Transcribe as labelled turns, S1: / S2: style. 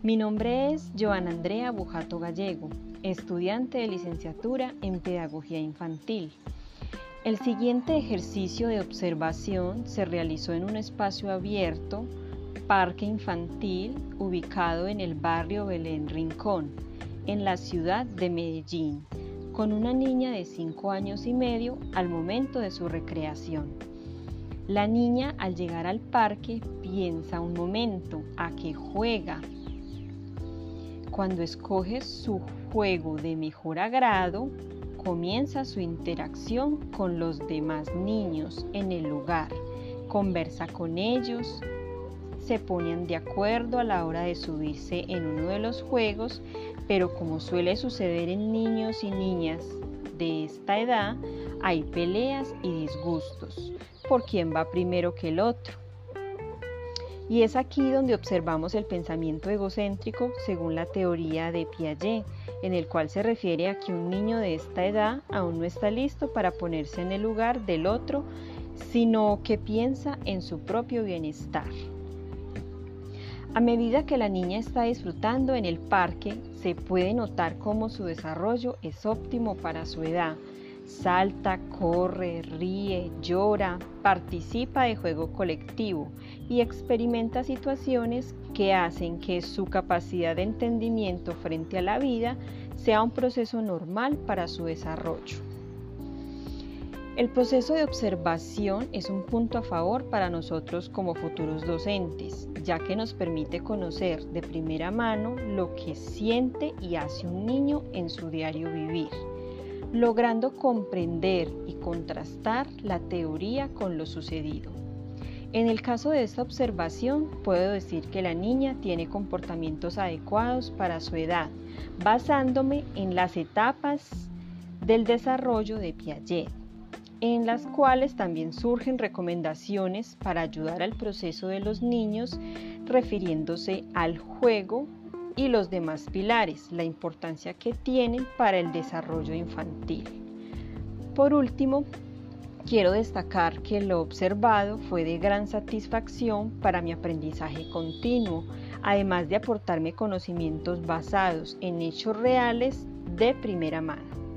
S1: Mi nombre es Joana Andrea Bujato Gallego, estudiante de licenciatura en Pedagogía Infantil. El siguiente ejercicio de observación se realizó en un espacio abierto, parque infantil, ubicado en el barrio Belén Rincón, en la ciudad de Medellín, con una niña de 5 años y medio al momento de su recreación. La niña al llegar al parque piensa un momento a que juega. Cuando escoge su juego de mejor agrado, comienza su interacción con los demás niños en el lugar, conversa con ellos, se ponen de acuerdo a la hora de subirse en uno de los juegos, pero como suele suceder en niños y niñas de esta edad, hay peleas y disgustos por quién va primero que el otro. Y es aquí donde observamos el pensamiento egocéntrico según la teoría de Piaget, en el cual se refiere a que un niño de esta edad aún no está listo para ponerse en el lugar del otro, sino que piensa en su propio bienestar. A medida que la niña está disfrutando en el parque, se puede notar cómo su desarrollo es óptimo para su edad, Salta, corre, ríe, llora, participa de juego colectivo y experimenta situaciones que hacen que su capacidad de entendimiento frente a la vida sea un proceso normal para su desarrollo. El proceso de observación es un punto a favor para nosotros como futuros docentes, ya que nos permite conocer de primera mano lo que siente y hace un niño en su diario vivir logrando comprender y contrastar la teoría con lo sucedido. En el caso de esta observación, puedo decir que la niña tiene comportamientos adecuados para su edad, basándome en las etapas del desarrollo de Piaget, en las cuales también surgen recomendaciones para ayudar al proceso de los niños refiriéndose al juego, y los demás pilares, la importancia que tienen para el desarrollo infantil. Por último, quiero destacar que lo observado fue de gran satisfacción para mi aprendizaje continuo, además de aportarme conocimientos basados en hechos reales de primera mano.